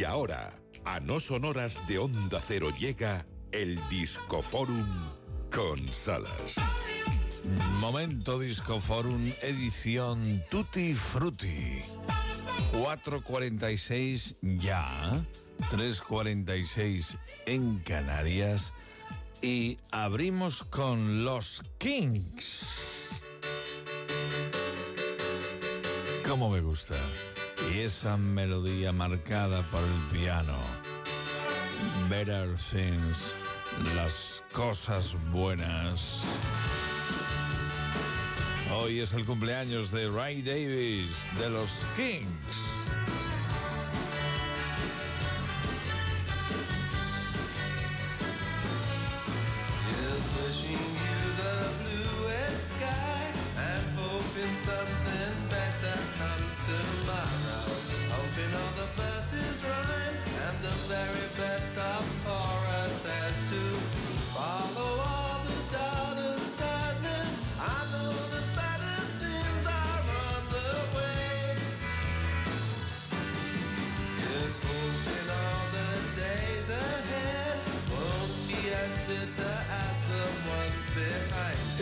Y ahora, a no sonoras de Onda Cero llega el Discoforum con Salas. Momento Discoforum, edición Tutti Frutti. 4.46 ya, 3.46 en Canarias y abrimos con los Kings. ¿Cómo me gusta? Y esa melodía marcada por el piano. Better Things, las cosas buenas. Hoy es el cumpleaños de Ray Davis, de los Kings.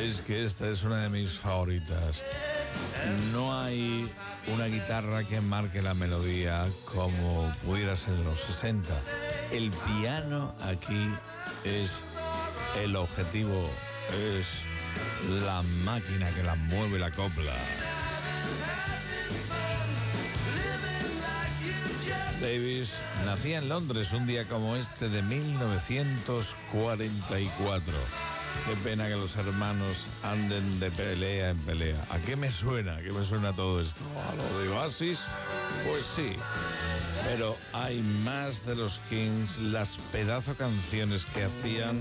Que esta es una de mis favoritas. No hay una guitarra que marque la melodía como pudiera ser en los 60. El piano aquí es el objetivo, es la máquina que la mueve la copla. Davis nacía en Londres un día como este de 1944. Qué pena que los hermanos anden de pelea en pelea. ¿A qué me suena? ¿A qué me suena todo esto? ¿A lo de Oasis? Pues sí. Pero hay más de los Kings, las pedazo canciones que hacían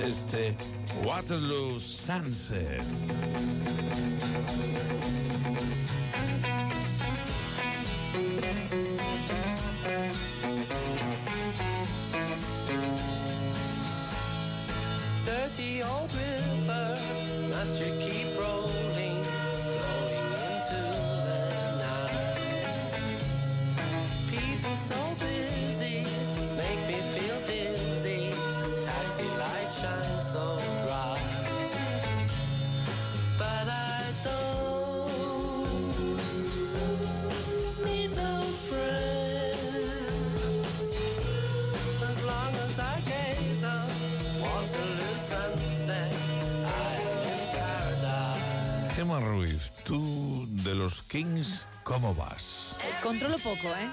este Waterloo Sunset. Gemma Ruiz, tú de los Kings, ¿cómo vas? Controlo poco, ¿eh?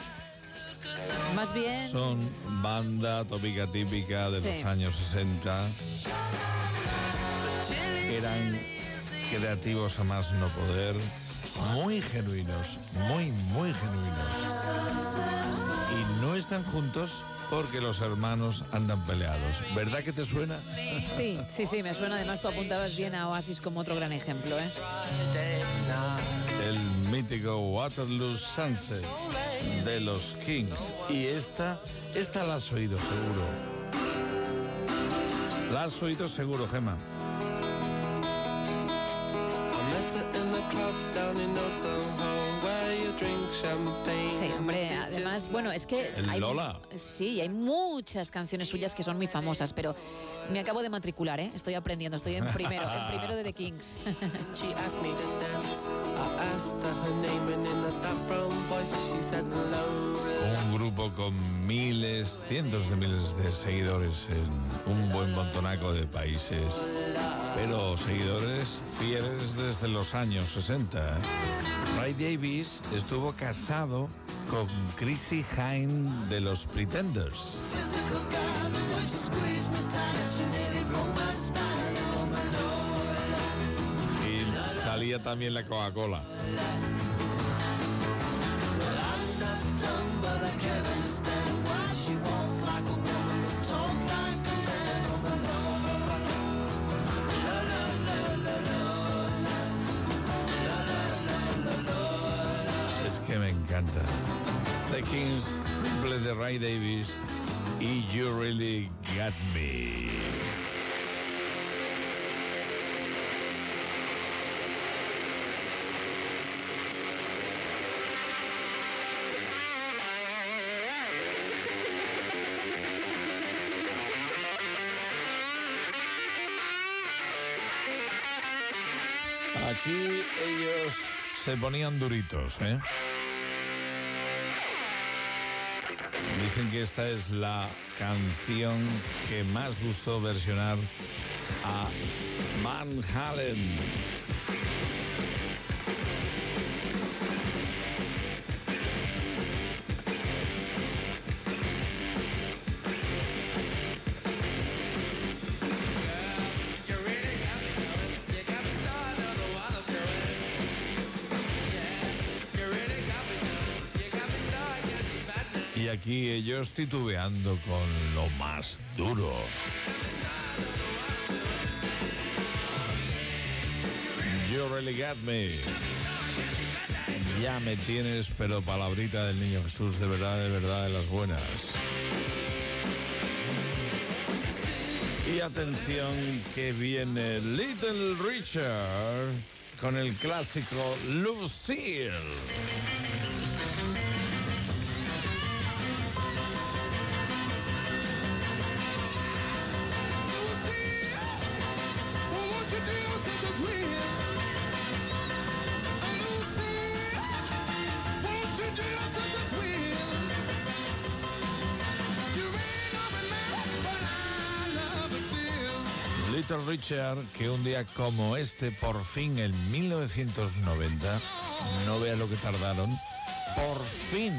Más bien, Son banda tópica típica de los años 60. Eran creativos a más no poder, muy genuinos, muy, muy genuinos. Y no están juntos porque los hermanos andan peleados. ¿Verdad que te suena? sí, sí, sí, me suena. Además, tú apuntabas bien a Oasis como otro gran ejemplo, ¿eh? El mítico Waterloo Sunset de los Kings. Y esta, esta la has oído seguro. La has oído seguro, Gemma. Sí, hombre, además, bueno, es que... El hay, Lola. Sí, hay muchas canciones suyas que son muy famosas, pero me acabo de matricular, ¿eh? Estoy aprendiendo, estoy en primero, en primero de The Kings. She asked me to dance. I asked her her name, and in a dark brown voice, she said hello. Un grupo con miles, cientos de miles de seguidores en un buen montonaco de países. Pero seguidores fieles desde los años 60. ¿eh? Ray Davis estuvo casado con Chrissy Hine de los Pretenders. Y salía también la Coca-Cola. me encanta. The Kings, triple de Ray Davis y You Really Got Me. Aquí ellos se ponían duritos, ¿eh? Dicen que esta es la canción que más gustó versionar a Van Halen. Y aquí ellos titubeando con lo más duro. You really got me. Ya me tienes, pero palabrita del niño Jesús, de verdad, de verdad, de las buenas. Y atención que viene Little Richard con el clásico Lucille. Little Richard, que un día como este, por fin en 1990, no vea lo que tardaron, por fin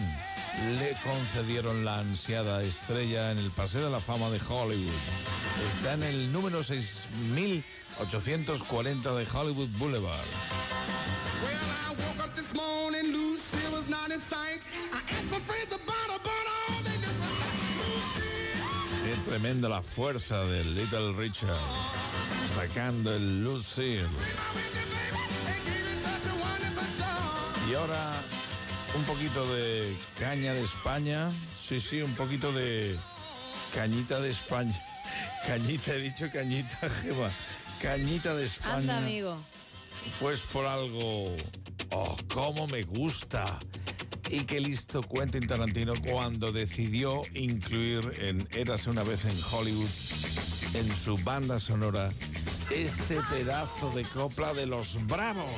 le concedieron la ansiada estrella en el Paseo de la Fama de Hollywood. Está en el número 6840 de Hollywood Boulevard. Well, I woke up this morning, Lucy was not in sight. I asked my friends tremenda la fuerza de Little Richard, sacando el Lucille. Y ahora un poquito de caña de España. Sí, sí, un poquito de cañita de España. Cañita, he dicho cañita, Gema. Cañita de España. Anda, amigo. Pues por algo. Oh, cómo me gusta. Y qué listo Quentin Tarantino cuando decidió incluir en Érase una vez en Hollywood, en su banda sonora, este pedazo de copla de los bravos.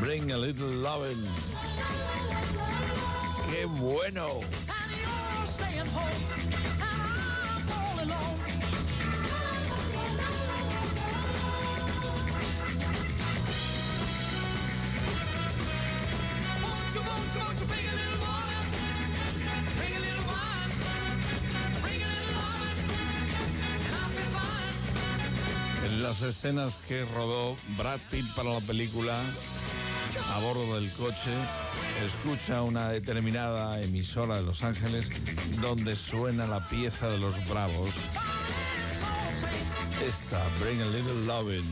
Bring a little lovin'. ¡Qué bueno! En las escenas que rodó Brad Pitt para la película, a bordo del coche, escucha una determinada emisora de Los Ángeles donde suena la pieza de los Bravos. Esta, Bring a Little Lovin'.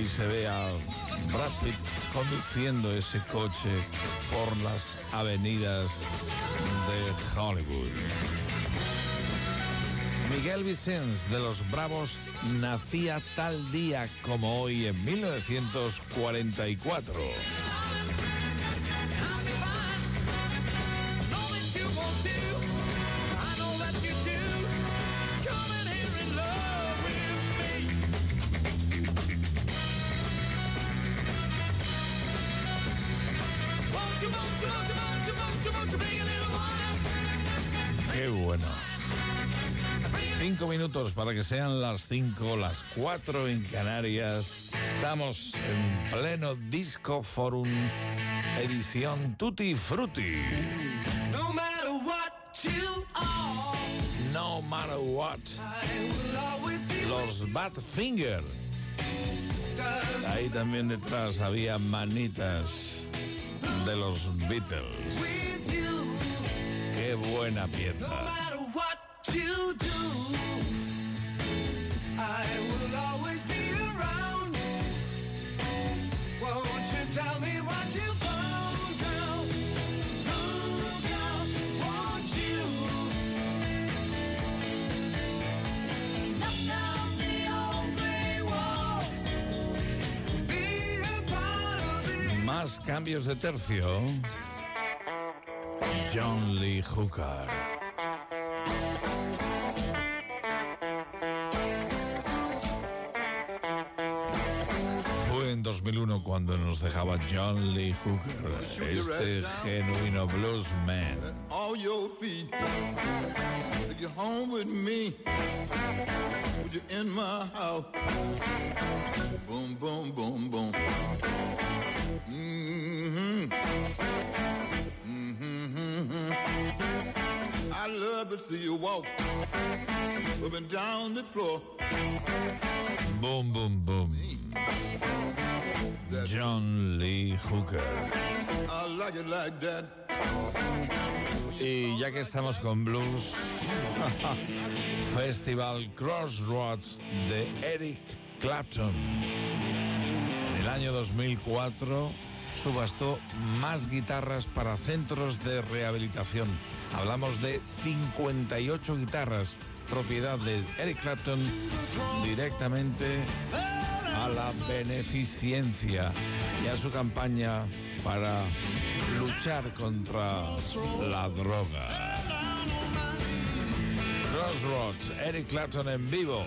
Y se ve a Brad conduciendo ese coche por las avenidas de Hollywood. Miguel Vicens de los Bravos nacía tal día como hoy en 1944. Qué bueno. Cinco minutos para que sean las cinco, las cuatro en Canarias. Estamos en pleno Disco Forum, edición Tutti Frutti. No matter what you are, No matter what. Los Badfinger. Ahí también detrás había manitas de los Beatles. Qué buena pieza. No matter cambios de tercio. John Lee Hooker. 2001 cuando nos dejaba John Lee Hooker, este genuino bluesman. Boom, boom, boom, boom. See you walk up and down the floor. Boom, boom, boom. John Lee Hooker. I like it like that. Y ya que estamos con blues, Festival Crossroads de Eric Clapton. En el año 2004 subastó más guitarras para centros de rehabilitación. Hablamos de 58 guitarras, propiedad de Eric Clapton, directamente a la beneficencia y a su campaña para luchar contra la droga. Crossroads, Eric Clapton en vivo.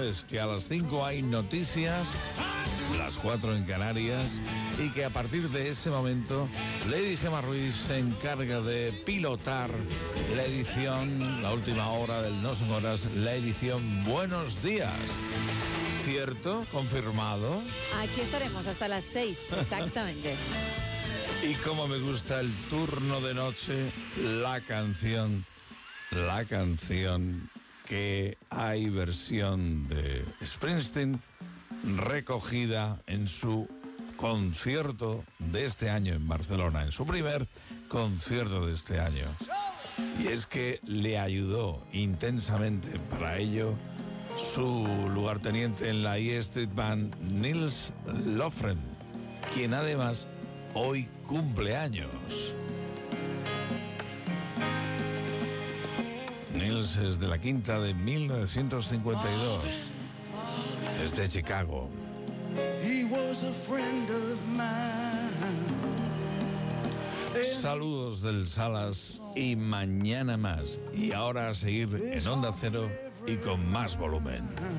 Sabes que a las 5 hay noticias, las 4 en Canarias, y que a partir de ese momento Lady Gemma Ruiz se encarga de pilotar la edición, la última hora del No Son Horas, la edición Buenos Días. ¿Cierto? ¿Confirmado? Aquí estaremos hasta las 6, exactamente. Y como me gusta el turno de noche, la canción, la canción que hay versión de Springsteen recogida en su concierto de este año en Barcelona, en su primer concierto de este año. Y es que le ayudó intensamente para ello su lugarteniente en la E Street Band, Nils Lofgren, quien además hoy cumple años. Es de la quinta de 1952. Es de Chicago. Saludos del Salas y mañana más. Y ahora a seguir en Onda Cero y con más volumen.